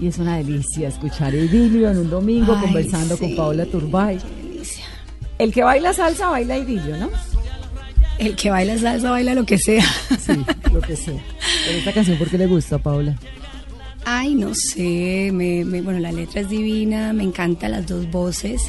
y es una delicia escuchar idilio en un domingo Ay, conversando con Paola Turbay. El que baila salsa baila idilio, ¿no? El que baila salsa baila lo que sea. Sí, lo que sé. Pero esta canción, ¿por qué le gusta a Paola? Ay, no sé. Me, me- bueno, la letra es divina. Me encantan las dos voces.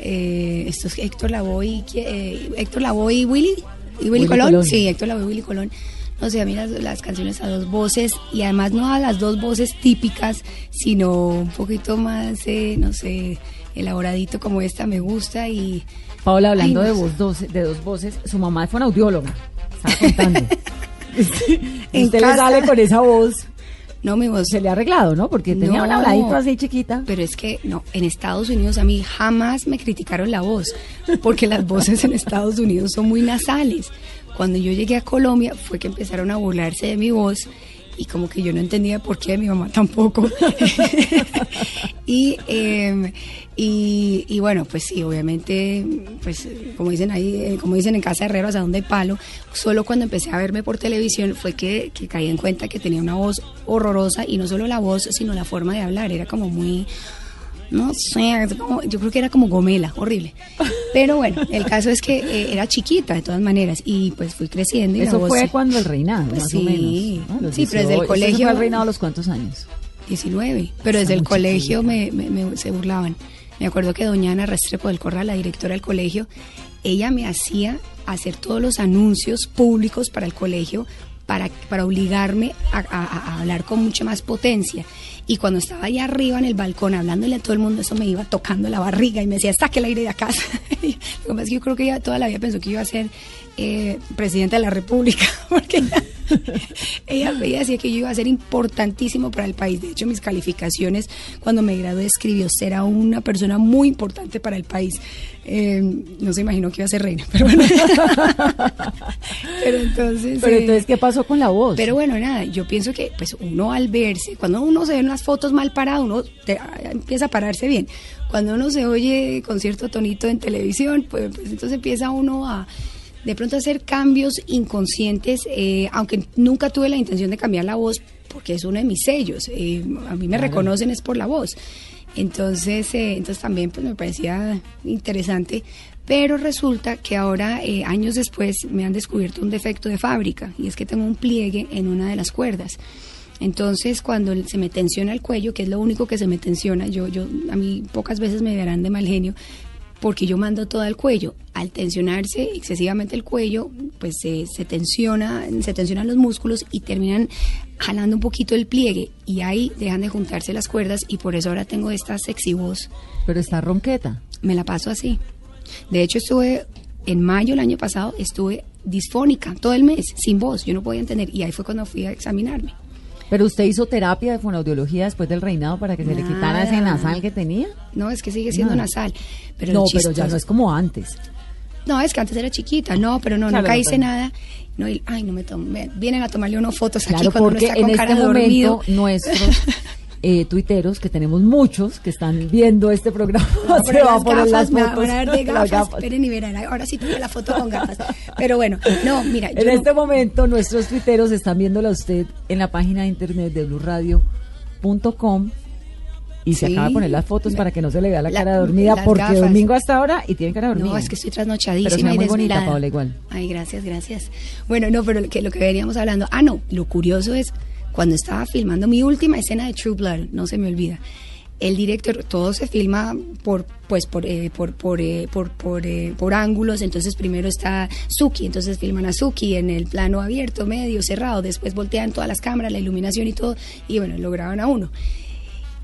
Eh, esto es Héctor Lavoe eh, Héctor Lavoe y Willy. ¿Y Willy, Willy Colón? Colón. Sí, Héctor Lavoe y Willy Colón. No sé, a mí las, canciones a dos voces y además no a las dos voces típicas, sino un poquito más, eh, no sé, elaboradito como esta me gusta y Paola, hablando Ay, de, voz doce- de dos voces, su mamá fue una audióloga. Estaba contando. Usted le sale con esa voz. No me voz Se le ha arreglado, ¿no? Porque tenía No. un habladito así chiquita. Pero es que no, en Estados Unidos a mí jamás me criticaron la voz, porque las voces en Estados Unidos son muy nasales. Cuando yo llegué a Colombia fue que empezaron a burlarse de mi voz y como que yo no entendía por qué, mi mamá tampoco. y, eh, y, y bueno, pues sí, obviamente, pues como dicen ahí, eh, como dicen en Casa de Herreros, a dónde palo, solo cuando empecé a verme por televisión fue que, que caí en cuenta que tenía una voz horrorosa y no solo la voz, sino la forma de hablar, era como muy... No sé, yo creo que era como gomela, horrible. Pero bueno, el caso es que eh, era chiquita de todas maneras y pues fui creciendo y Eso voz- fue cuando el reinado, Pues más sí. o menos. ¿no? Los Sí, pero desde el 18. ¿Usted se colegio- fue al reinado a los cuántos años? 19, pero desde el colegio me, me- me- se burlaban. Me acuerdo que doña Ana Restrepo del Corral, la directora del colegio, ella me hacía hacer todos los anuncios públicos para el colegio para, para obligarme a, a- a hablar con mucha más potencia. Y cuando estaba allá arriba en el balcón hablándole a todo el mundo, eso me iba tocando la barriga y me decía, saque el aire de acá. Lo que pasa es que yo creo que ella toda la vida pensó que iba a ser eh, presidenta de la República, porque ella, ella, ella decía que yo iba a ser importantísimo para el país. De hecho, mis calificaciones cuando me gradué escribió ser a una persona muy importante para el país. Eh, no se imaginó que iba a ser reina, pero bueno. pero entonces... Pero eh, entonces, ¿qué pasó con la voz? pero bueno, nada, yo pienso que pues uno al verse, cuando uno se ve en las fotos mal parado, uno te- empieza a pararse bien. Cuando uno se oye con cierto tonito en televisión, pues, pues entonces empieza uno a de pronto hacer cambios inconscientes, eh, aunque nunca tuve la intención de cambiar la voz, porque es uno de mis sellos. eh, a mí me Claro. reconocen es por la voz. Entonces, eh, entonces también pues me parecía interesante. Pero resulta que ahora, eh, años después, me han descubierto un defecto de fábrica y es que tengo un pliegue en una de las cuerdas. Entonces, cuando se me tensiona el cuello, que es lo único que se me tensiona, yo, yo, a mí pocas veces me verán de mal genio, porque yo mando todo al cuello. Al tensionarse excesivamente el cuello, pues se, se tensiona, se tensionan los músculos y terminan jalando un poquito el pliegue y ahí dejan de juntarse las cuerdas y por eso ahora tengo esta sexy voz. Pero está ronqueta. Me la paso así. De hecho, estuve en mayo el año pasado, estuve disfónica todo el mes, sin voz, yo no podía entender y ahí fue cuando fui a examinarme. Pero usted hizo terapia de fonoaudiología después del reinado para que se le quitara ese Nada. nasal que tenía. No, es que sigue siendo Nada. nasal. Pero no, pero ya no es como antes. No, es que antes era chiquita, no, pero no, Claro, nunca hice nada. No, y- ay, no me tomé. Vienen a tomarle unas fotos aquí Claro, cuando uno porque está en con este cara de momento nuestros eh, tuiteros, que tenemos muchos que están viendo este programa, a se va a poner las me fotos. van a ver de gafas. gafas. Esperen y verán. Ahora sí tengo la foto con gafas. Pero bueno, no, mira, yo En no- este momento nuestros tuiteros están viéndola usted en la página de internet de blurradio.com y se Sí. acaba de poner las fotos para que no se le vea la, La- cara dormida porque gafas. domingo hasta ahora y tiene cara dormida. No, es que estoy Pero trasnochadísima ve y muy bonita. Paola, igual. Ay, gracias, gracias. Bueno, no, pero lo que, lo que veníamos hablando. Ah, no, lo curioso es cuando estaba filmando mi última escena de True Blood, no se me olvida. El director, todo se filma por, pues, por, eh, por, por, eh, por, eh, por ángulos. Entonces primero está Suki, entonces filman a Suki en el plano abierto, medio, cerrado. Después voltean todas las cámaras, la iluminación y todo. Y bueno, lo graban a uno.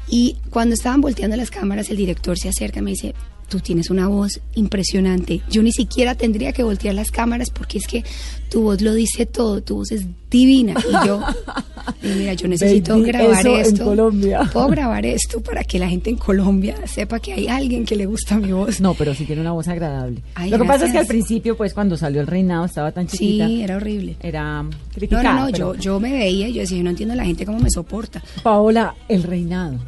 Y cuando estaban volteando las cámaras, el director se acerca y me dice, tú tienes una voz impresionante. Yo ni siquiera tendría que voltear las cámaras porque es que tu voz lo dice todo, tu voz es divina. Y yo, y mira, yo necesito Baby, grabar eso en esto. Colombia. Puedo grabar esto para que la gente en Colombia sepa que hay alguien que le gusta mi voz. No, pero sí tiene una voz agradable. Ay, Lo que pasa es que al principio, pues cuando salió el reinado, estaba tan chiquita. Sí, era horrible. Era No, criticada. no, no, pero- yo, yo me veía y yo decía, yo no entiendo la gente cómo me soporta. Paola, el reinado.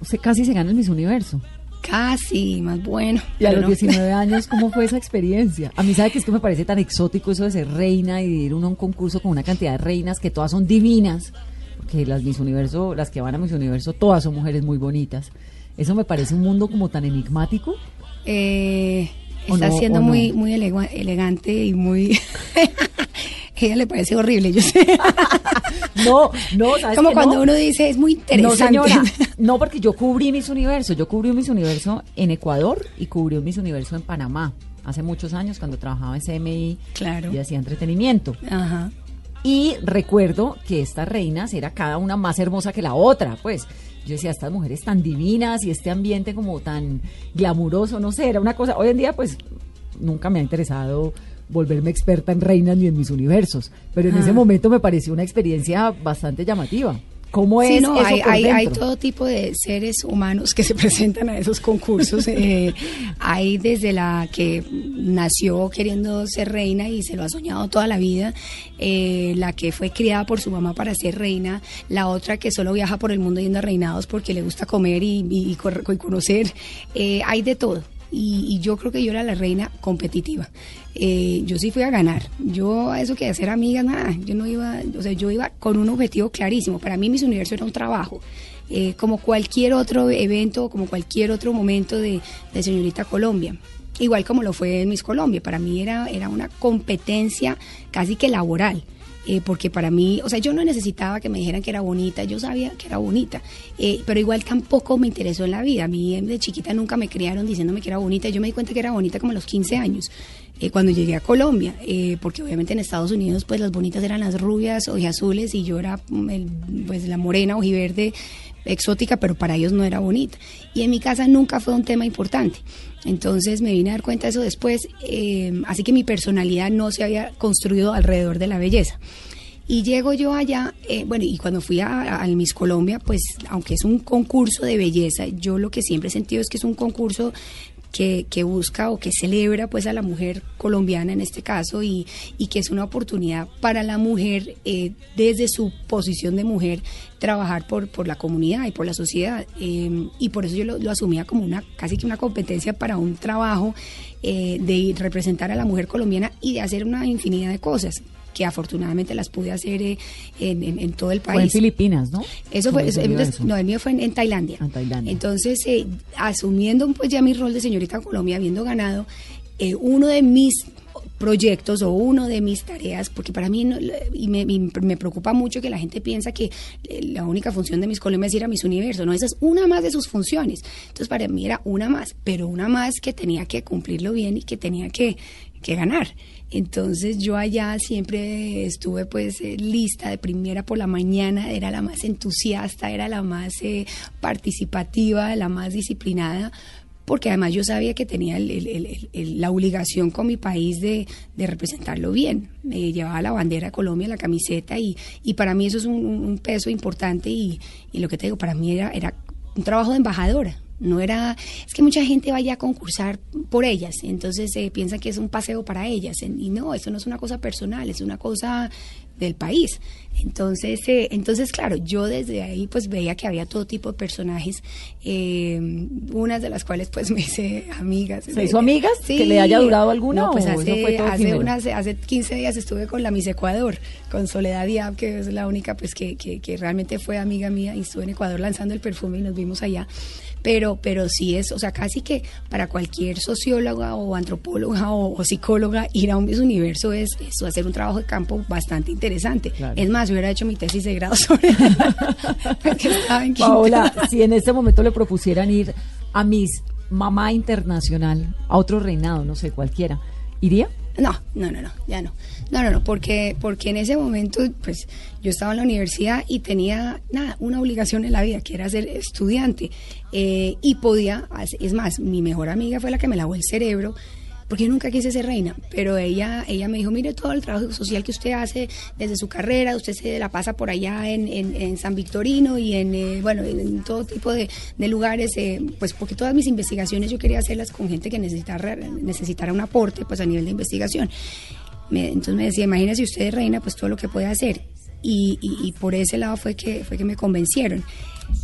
Usted casi se gana el Miss Universo. Casi, más bueno. Y a los no. 19 años, ¿cómo fue esa experiencia? A mí, ¿sabe que es que me parece tan exótico eso de ser reina y de ir uno a un concurso con una cantidad de reinas que todas son divinas? Porque las Miss Universo, las que van a Miss Universo, todas son mujeres muy bonitas. Eso me parece un mundo como tan enigmático. Eh, ¿O está no, siendo no? muy, muy elegante y muy... ella le parece horrible, yo sé. No, no, ¿sabes Como que cuando no? uno dice, es muy No, interesante. señora. No, porque yo cubrí Miss Universo. Yo cubrí un Miss Universo en Ecuador y cubrí un Miss Universo en Panamá. Hace muchos años, cuando trabajaba en CMI Claro. y hacía entretenimiento. Ajá. Y recuerdo que estas reinas era cada una más hermosa que la otra, pues. Yo decía, estas mujeres tan divinas y este ambiente como tan glamuroso, no sé, era una cosa. Hoy en día, pues, nunca me ha interesado volverme experta en reinas ni en mis universos, pero en Ah. ese momento me pareció una experiencia bastante llamativa. ¿Cómo Sí, es no, eso hay, por hay, hay dentro? todo tipo de seres humanos que se presentan a esos concursos. eh, hay desde la que nació queriendo ser reina y se lo ha soñado toda la vida, eh, la que fue criada por su mamá para ser reina, la otra que solo viaja por el mundo yendo a reinados porque le gusta comer y, y conocer. Eh, hay de todo. Y, y yo creo que yo era la reina competitiva. Eh, yo sí fui a ganar. Yo a eso que hacer amigas, nada. Yo no iba, o sea, yo iba con un objetivo clarísimo. Para mí Miss Universo era un trabajo. Eh, como cualquier otro evento, como cualquier otro momento de, de Señorita Colombia. Igual como lo fue en Miss Colombia. Para mí era, era una competencia casi que laboral. Eh, porque para mí, o sea, yo no necesitaba que me dijeran que era bonita, yo sabía que era bonita, eh, pero igual tampoco me interesó en la vida. A mí de chiquita nunca me criaron diciéndome que era bonita, yo me di cuenta que era bonita como a los 15 años, eh, cuando llegué a Colombia, eh, porque obviamente en Estados Unidos pues las bonitas eran las rubias o azules y yo era mm, pues la morena ojiverde exótica, pero para ellos no era bonita. Y en mi casa nunca fue un tema importante. Entonces me vine a dar cuenta de eso después, eh, así que mi personalidad no se había construido alrededor de la belleza. Y llego yo allá, bueno, y cuando fui a, al Miss Colombia, pues aunque es un concurso de belleza, yo lo que siempre he sentido es que es un concurso que, que busca o que celebra pues a la mujer colombiana en este caso y, y que es una oportunidad para la mujer eh, desde su posición de mujer trabajar por, por la comunidad y por la sociedad. Eh, y por eso yo lo, lo asumía como una casi que una competencia para un trabajo eh, de representar a la mujer colombiana y de hacer una infinidad de cosas que afortunadamente las pude hacer eh, en, en- en todo el Fue en país. Filipinas, ¿no? Eso fue, eso- universo. no, el mío fue en, en Tailandia. En Tailandia. Entonces, eh, asumiendo pues ya mi rol de señorita Colombia, habiendo ganado, eh, uno de mis proyectos o uno de mis tareas, porque para mí, no- y me, y me preocupa mucho que la gente piensa que eh, la única función de es ir a Miss Universo, no, esa es una más de sus funciones. Entonces, para mí era una más, pero una más que tenía que cumplirlo bien y que tenía que, que ganar. Entonces yo allá siempre estuve pues eh, lista de primera por la mañana, era la más entusiasta, era la más eh, participativa, la más disciplinada, porque además yo sabía que tenía el- la obligación con mi país de, representarlo bien. Me llevaba la bandera de Colombia, la camiseta y, y para mí eso es un, peso importante y, lo que te digo, para mí era un trabajo de embajadora. No era, es que mucha gente vaya a concursar por ellas, entonces eh, piensan que es un paseo para ellas, y no, eso no es una cosa personal, es una cosa del país. Entonces, eh, entonces claro, yo desde ahí pues veía que había todo tipo de personajes, eh, unas de las cuales pues me hice amigas. ¿Se hizo amigas? ¿Que le haya durado alguna No, pues hace, hace, unas, hace 15 días estuve con la Miss Ecuador, con Soledad Diab, que es la única pues que, que, que realmente fue amiga mía y estuve en Ecuador lanzando el perfume y nos vimos allá. Pero, pero sí es, o sea, casi que para cualquier socióloga o antropóloga o, o psicóloga ir a un Universo es, es hacer un trabajo de campo bastante interesante. Claro. Es más, yo hubiera hecho mi tesis de grado sobre en. Paola, si en este momento le propusieran ir a Miss Mamá Internacional, a otro reinado, no sé, cualquiera, ¿iría? No, no, no, no, ya no. No, no, no, porque, porque en ese momento, pues, yo estaba en la universidad y tenía, nada, una obligación en la vida, que era ser estudiante. Eh, y podía, es más, mi mejor amiga fue la que me lavó el cerebro porque yo nunca quise ser reina, pero ella, ella me dijo, mire todo el trabajo social que usted hace desde su carrera, usted se la pasa por allá en, en, San Victorino y en, eh, bueno, en todo tipo de, de lugares, eh, pues porque todas mis investigaciones yo quería hacerlas con gente que necesitara, necesitara un aporte pues a nivel de investigación. entonces me decía, imagínese usted reina, pues todo lo que puede hacer. Y, y, y, por ese lado fue que, fue que me convencieron.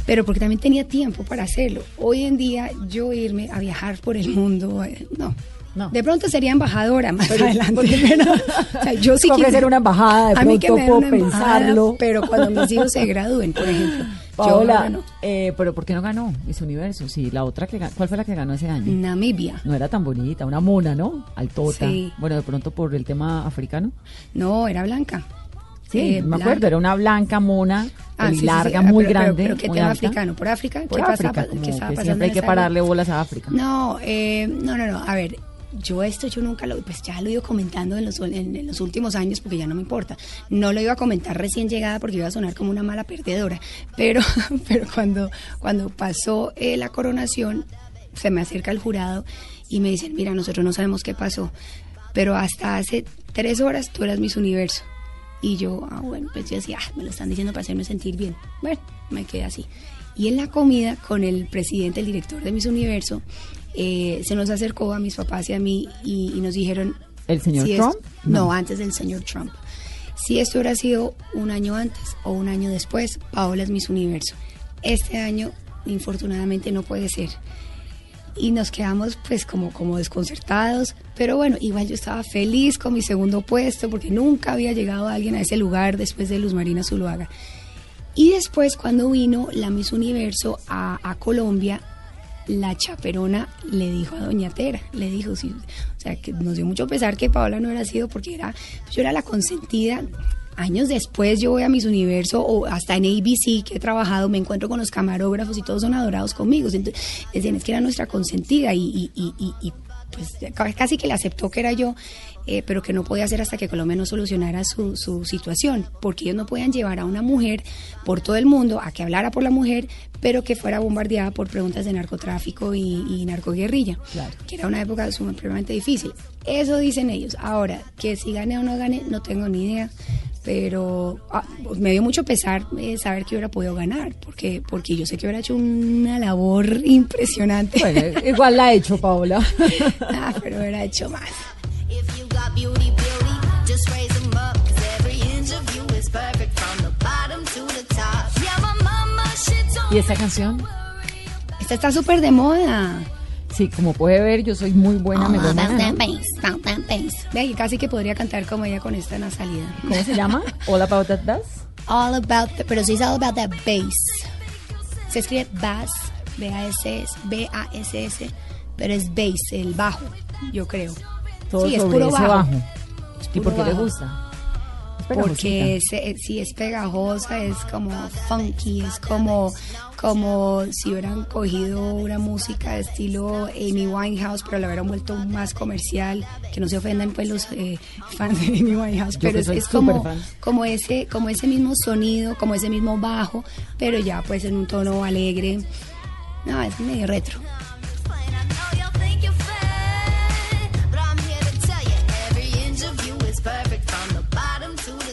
Pero porque también tenía tiempo para hacerlo. Hoy en día yo irme a viajar por el mundo, eh, no, de pronto sería embajadora más adelante. o sea, yo sí quiero ser una embajada, de a mí que me puedo pensarlo. Pero cuando mis hijos se gradúen, por ejemplo. Paola, eh, pero ¿por qué no ganó Miss Universo? Sí, la otra que ¿cuál fue la que ganó ese año? Namibia. No era tan bonita, una mona, ¿no? Altota. Sí. Bueno, de pronto por el tema africano. No, era blanca. Sí, eh, me acuerdo, era una blanca mona, ah, larga, muy grande. Pero, ¿qué tema africano? ¿Por África? Por ¿Qué África, pasa, ¿qué que siempre hay que pararle bolas a África. No, eh, no, no, no. A ver, yo esto yo nunca lo, pues ya lo he ido comentando en los, en, los últimos años porque ya no me importa. No lo iba a comentar recién llegada porque iba a sonar como una mala perdedora, pero, pero cuando, cuando pasó eh, la coronación, se me acerca el jurado y me dicen, mira, nosotros no sabemos qué pasó, pero hasta hace tres horas tú eras Miss Universo. Y yo, ah, bueno, pues yo decía, ah, me lo están diciendo para hacerme sentir bien. Bueno, me quedé así. Y en la comida con el presidente, el director de Miss Universo, eh, se nos acercó a mis papás y a mí y, nos dijeron... ¿El señor Trump? no. antes del señor Trump. Si esto hubiera sido un año antes o un año después, Paola es Miss Universo. Este año, infortunadamente, no puede ser. Y nos quedamos pues como, como desconcertados, pero bueno, igual yo estaba feliz con mi segundo puesto porque nunca había llegado alguien a ese lugar después de Luz Marina Zuluaga. Y después cuando vino la Miss Universo a, a Colombia, la chaperona le dijo a Doña Tera, le dijo, sí, o sea, que nos dio mucho pesar que Paola no era sido porque era, yo era la consentida. Años después yo voy a Mis Universo o hasta en ABC que he trabajado, me encuentro con los camarógrafos y todos son adorados conmigo. Entonces, decían, es que era nuestra consentida y pues casi que le aceptó que era yo eh, pero que no podía hacer hasta que Colombia no solucionara su, su, situación, porque ellos no podían llevar a una mujer por todo el mundo a que hablara por la mujer, pero que fuera bombardeada por preguntas de narcotráfico y, y narcoguerrilla, que era una época sumamente difícil. Eso dicen ellos. Ahora, que si gane o no gane, no tengo ni idea pero ah, pues me dio mucho pesar eh, saber que hubiera podido ganar, porque, porque yo sé que hubiera hecho una labor impresionante. Bueno, igual la ha hecho Paola. ah, pero hubiera hecho más. ¿Y esta canción? Esta está súper de moda. Sí, como puede ver, yo soy muy buena All melómana. Ve, casi que podría cantar como ella con esta nasalidad. ¿Cómo se llama? All About That Bass. All About that, pero sí es All About That Bass. Se escribe bass, B-A-S-S, B-A-S-S, pero es bass, el bajo, yo creo. Todo sí, es puro bajo. ¿Y por qué le gusta? Porque si es pegajosa, es como funky, es como, como si hubieran cogido una música de estilo Amy Winehouse, pero la hubieran vuelto más comercial, que no se ofendan pues los eh, fans de Amy Winehouse, pero es, como, como, ese, como ese mismo sonido, como ese mismo bajo, pero ya pues en un tono alegre. No, es medio retro.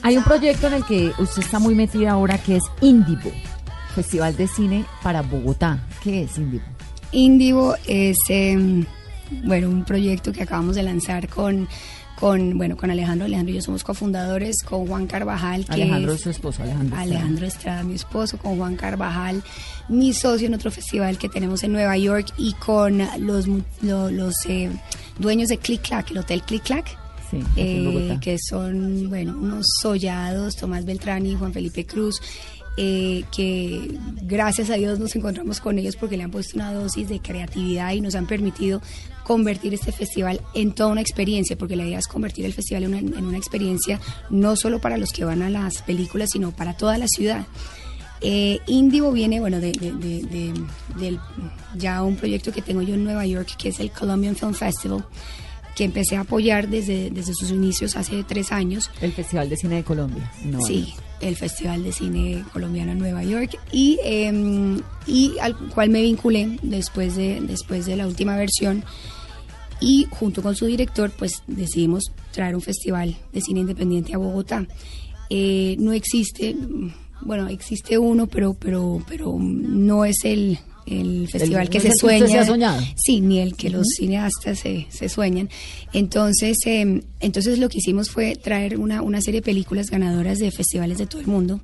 Hay un proyecto en el que usted está muy metida ahora que es Indivo, Festival de Cine para Bogotá. ¿Qué es Indivo? Indivo es em, bueno un proyecto que acabamos de lanzar con con bueno con Alejandro Alejandro y yo somos cofundadores con Juan Carvajal que Alejandro es su esposo Alejandro Alejandro Estrada. mi esposo con Juan Carvajal mi socio en otro festival que tenemos en Nueva York y con los los, eh, dueños de Click Clack el hotel Click Clack eh, que son bueno unos sollados, Tomás Beltrán y Juan Felipe Cruz. Eh, que gracias a Dios nos encontramos con ellos porque le han puesto una dosis de creatividad y nos han permitido convertir este festival en toda una experiencia, porque la idea es convertir el festival en una, experiencia no solo para los que van a las películas, sino para toda la ciudad. Eh, Indigo viene, bueno, de, de, ya un proyecto que tengo yo en Nueva York, que es el Colombian Film Festival, que empecé a apoyar desde, desde sus inicios hace tres años. El Festival de Cine de Colombia. No, Sí, el Festival de Cine Colombiano en Nueva York y, eh, y al cual me vinculé después de, después de la última versión y junto con su director pues decidimos traer un festival de cine independiente a Bogotá. Eh, no existe, bueno, existe uno, pero, pero, pero no es el, el festival El- que no se el que se sueña. ha soñado. Sí, ni el que los cineastas se, se sueñan. Entonces, eh, entonces lo que hicimos fue traer una, una serie de películas ganadoras de festivales de todo el mundo.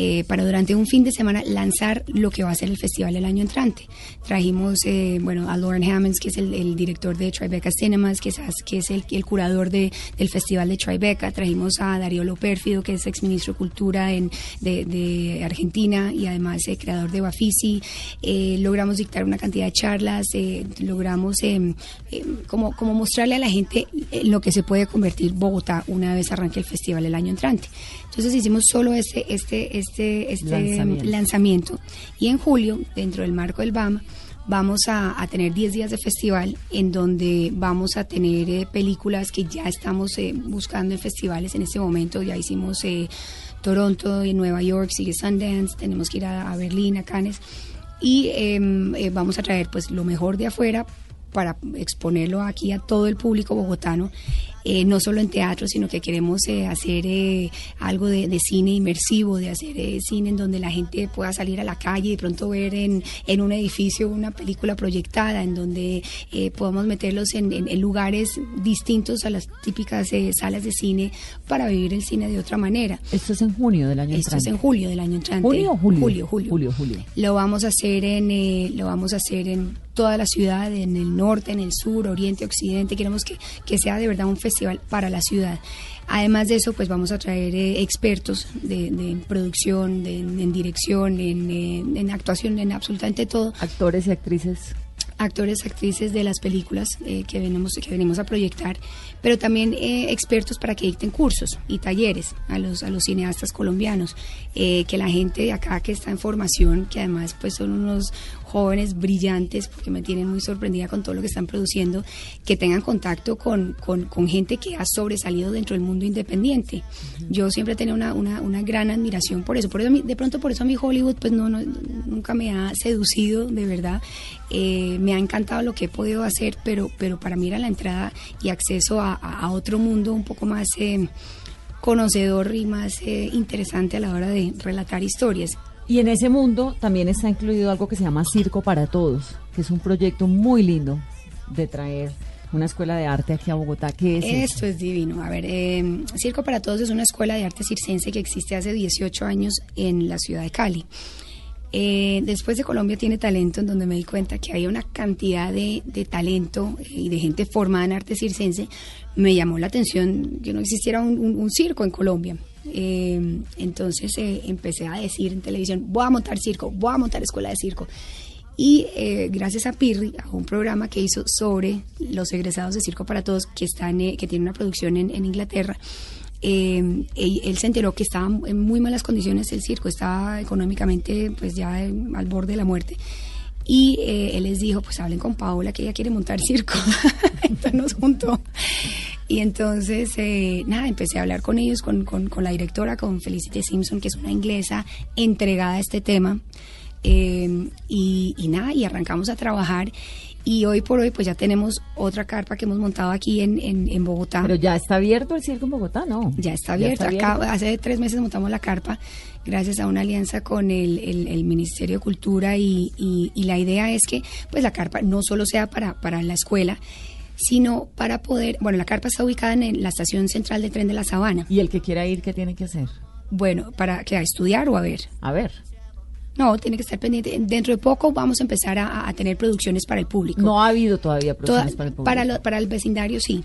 Eh, para durante un fin de semana lanzar lo que va a ser el festival el año entrante. Trajimos eh, bueno, a Lauren Hammonds, que es el, el director de Tribeca Cinemas, que es, que es el, el curador de, del festival de Tribeca. Trajimos a Darío Lopérfido, que es exministro de Cultura en, de, de Argentina y además eh, creador de Bafisi. Eh, logramos dictar una cantidad de charlas, eh, logramos eh, eh, como, como mostrarle a la gente en lo que se puede convertir Bogotá una vez arranque el festival el año entrante. Entonces hicimos solo este, este, este, este Lanzamiento. lanzamiento. Y en julio, dentro del marco del BAM, vamos a, a tener 10 días de festival en donde vamos a tener eh, películas que ya estamos eh, buscando en festivales en este momento. Ya hicimos eh, Toronto, en Nueva York, sigue Sundance, tenemos que ir a, a Berlín, a Cannes. Y em, eh, vamos a traer pues lo mejor de afuera para exponerlo aquí a todo el público bogotano, eh, no solo en teatro, sino que queremos eh, hacer eh, algo de, de cine inmersivo, de hacer eh, cine en donde la gente pueda salir a la calle y de pronto ver en, en un edificio una película proyectada, en donde eh, podamos meterlos en, en- en lugares distintos a las típicas eh, salas de cine para vivir el cine de otra manera. Esto es en junio del año Esto es entrante. en julio del año entrante. ¿Junio o julio? Julio, julio. Julio, julio. Lo vamos a hacer en lo vamos a hacer en toda la ciudad, en el norte, en el sur, oriente, occidente. Queremos que, que sea de verdad un festival para la ciudad. Además de eso, pues vamos a traer eh, expertos de, de producción, de, en dirección, en, eh, en actuación, en absolutamente todo Actores y actrices. actores, actrices de las películas eh, que, venimos, que venimos a proyectar, pero también eh, expertos para que dicten cursos y talleres a los, a los cineastas colombianos, eh, que la gente de acá que está en formación, que además pues son unos jóvenes brillantes, porque me tienen muy sorprendida con todo lo que están produciendo, que tengan contacto con, con, con gente que ha sobresalido dentro del mundo independiente. Yo siempre he tenido una, una, una gran admiración por eso, por eso de pronto por eso a mí Hollywood pues no, no nunca me ha seducido de verdad. Eh, me ha encantado lo que he podido hacer, pero, pero para mí era la entrada y acceso a otro mundo un poco más eh, conocedor y más eh, interesante a la hora de relatar historias. Y en ese mundo también está incluido algo que se llama Circo para Todos, que es un proyecto muy lindo de traer una escuela de arte aquí a Bogotá. ¿Qué es eso? Esto es divino. A ver, eh, Circo para Todos es una escuela de arte circense que existe hace 18 años en la ciudad de Cali. Eh, después de Colombia tiene talento, en donde me di cuenta que hay una cantidad de, de talento eh, y de gente formada en arte circense. Me llamó la atención que no existiera un, un- un circo en Colombia. Eh, entonces eh, empecé a decir en televisión, voy a montar circo, voy a montar escuela de circo. Y eh, gracias a Pirri, a un programa que hizo sobre los egresados de Circo para Todos, que, están, eh, que tiene una producción en, en Inglaterra, eh, él, se enteró que estaba en muy malas condiciones el circo, estaba económicamente pues ya eh, al borde de la muerte. Y eh, él les dijo, pues hablen con Paola, que ella quiere montar circo. entonces nos juntó. Y entonces, eh, nada, empecé a hablar con ellos, con, con, con la directora, con Felicity Simpson, que es una inglesa entregada a este tema. Eh, y, y nada, y arrancamos a trabajar. Y hoy por hoy, pues ya tenemos otra carpa que hemos montado aquí en, en, en Bogotá. Pero ya está abierto el circo en Bogotá, ¿no? Ya está abierto. Acá, hace tres meses montamos la carpa gracias a una alianza con el, el- el Ministerio de Cultura y, y- y la idea es que pues la carpa no solo sea para, para la escuela, sino para poder, bueno, la carpa está ubicada en la estación central de tren de la Sabana. Y el que quiera ir, ¿qué tiene que hacer? Bueno, para que a estudiar o a ver. A ver. No, tiene que estar pendiente. Dentro de poco vamos a empezar a, a tener producciones para el público. No ha habido todavía Toda- producciones para el público. para, lo- para el vecindario sí.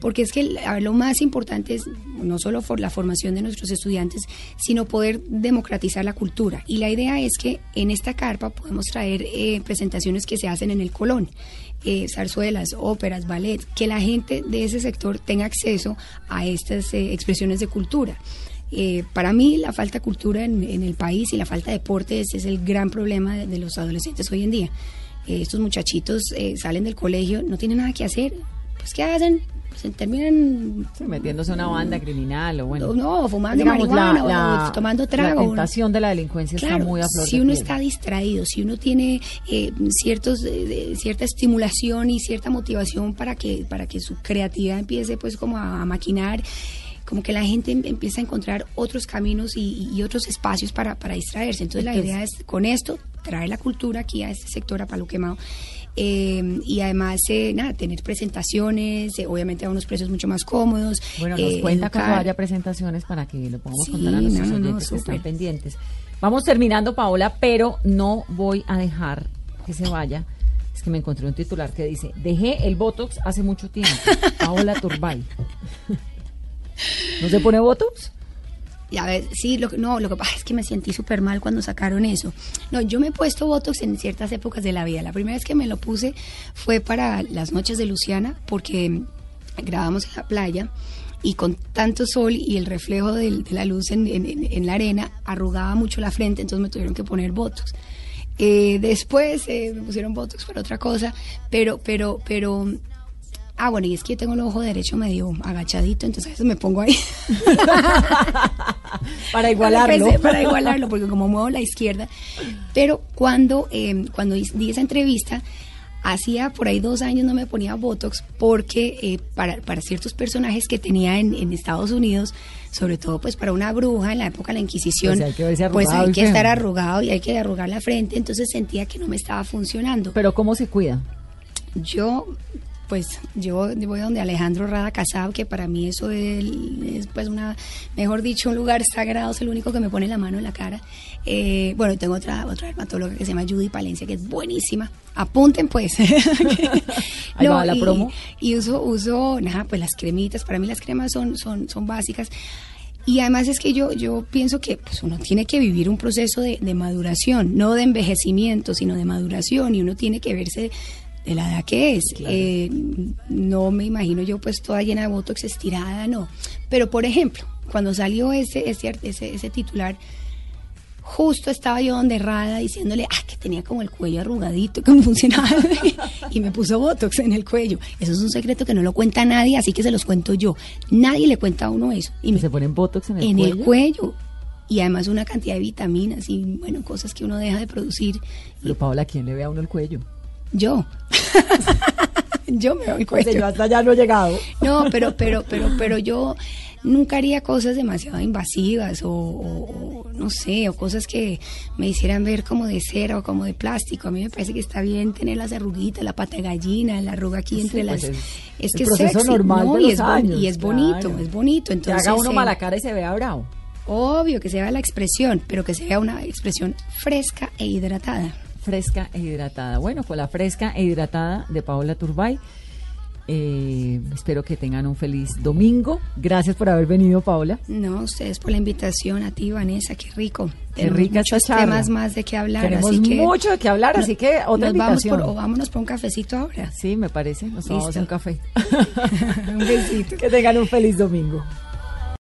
Porque es que a ver, lo más importante es no solo por la formación de nuestros estudiantes, sino poder democratizar la cultura. Y la idea es que en esta carpa podemos traer eh, presentaciones que se hacen en el Colón. Eh, zarzuelas, óperas, ballet, que la gente de ese sector tenga acceso a estas eh, expresiones de cultura. Eh, para mí la falta de cultura en, el país y la falta de deportes es el gran problema de, los adolescentes hoy en día. Estos muchachitos salen del colegio, no tienen nada que hacer, pues ¿qué hacen? Se terminan metiéndose a una banda criminal o bueno. no, fumando digamos, marihuana la- o la- tomando trago. La tentación de la delincuencia está muy a flor si de uno piel. está distraído, si uno tiene eh, ciertos, eh, cierta estimulación y cierta motivación para que, para que su creatividad empiece pues como a, a maquinar, como que la gente em- empieza a encontrar otros caminos y, y otros espacios para, para distraerse. Entonces la Entonces- idea es con esto traer la cultura aquí a este sector, a Palo Quemado. Eh, y además, eh, nada, tener presentaciones, eh, obviamente a unos precios mucho más cómodos. Bueno, nos eh, cuenta cuando educar. haya presentaciones para que lo podamos Sí, contar a nuestros no, oyentes que están pendientes. Vamos terminando, Paola, pero no voy a dejar que se vaya. Es que me encontré un titular que dice, dejé el Botox hace mucho tiempo. Paola Turbay. ¿No se pone Botox? A ver, sí, lo, no, lo que pasa es que me sentí súper mal cuando sacaron eso. No, yo me he puesto Botox en ciertas épocas de la vida. La primera vez que me lo puse fue para las noches de Luciana, porque grabamos en la playa y con tanto sol y el reflejo de la luz en- en la arena arrugaba mucho la frente, entonces me tuvieron que poner Botox. Eh, después eh, me pusieron Botox para otra cosa, pero, pero, pero... Ah, bueno, y es que yo tengo el ojo derecho medio agachadito, entonces a veces me pongo ahí. Para igualarlo. Para igualarlo, porque como muevo la izquierda. Pero cuando, eh, cuando di esa entrevista, hacía por ahí dos años no me ponía Botox porque eh, para, para ciertos personajes que tenía en, en Estados Unidos, sobre todo pues para una bruja en la época de la Inquisición, Pues hay que pues hay que estar arrugado y hay que arrugar la frente, entonces sentía que no me estaba funcionando. Pero ¿cómo se cuida? Yo, pues, yo voy donde Alejandro Rada Casab, que para mí eso es, es, pues una, mejor dicho, un lugar sagrado, es el único que me pone la mano en la cara. Eh, bueno, tengo otra, otra dermatóloga que se llama Judy Palencia, que es buenísima. Apunten pues. Ahí va la y, promo. y uso, uso, nada, pues las cremitas, para mí las cremas son, son, son básicas. Y además es que yo, yo pienso que pues, uno tiene que vivir un proceso de, de maduración, no de envejecimiento, sino de maduración, y uno tiene que verse de la edad que es. Eh, no me imagino yo pues toda llena de botox estirada, no. Pero por ejemplo, cuando salió ese, ese, ese, ese titular, justo estaba yo donde Rada diciéndole ah, que tenía como el cuello arrugadito, que no funcionaba. y me puso botox en el cuello. Eso es un secreto que no lo cuenta nadie, así que se los cuento yo. Nadie le cuenta a uno eso. Y me ¿Se ponen Botox en el en cuello? el cuello. Y además una cantidad de vitaminas y bueno, cosas que uno deja de producir. Pero Paola, ¿quién le ve a uno el cuello? Yo. yo me Pues cuello. yo hasta allá no he llegado. No, pero, pero, pero, pero yo nunca haría cosas demasiado invasivas o, o- o, no sé, o cosas que me hicieran ver como de cera o como de plástico. A mí me parece que está bien tener las arruguitas, la pata de gallina, la arruga aquí Sí, entre pues las. es Es, el que es sexy, normal ¿no? de y, es bon- años, y es bonito, claro. es bonito. Que Entonces, haga uno eh, mala cara y se vea bravo. Obvio que se vea la expresión, pero que se vea una expresión fresca e hidratada. Fresca e hidratada. Bueno, con la fresca e hidratada de Paola Turbay. eh, espero que tengan un feliz domingo. Gracias por haber venido, Paola. No, ustedes por la invitación, a ti, Vanessa, qué rico. Qué rica esta muchos charla. temas más de qué hablar. Tenemos así que mucho de qué hablar, así que otra nos vamos invitación. por, o vámonos por un cafecito ahora. Sí, me parece. Nos Listo. un café. un besito. que tengan un feliz domingo.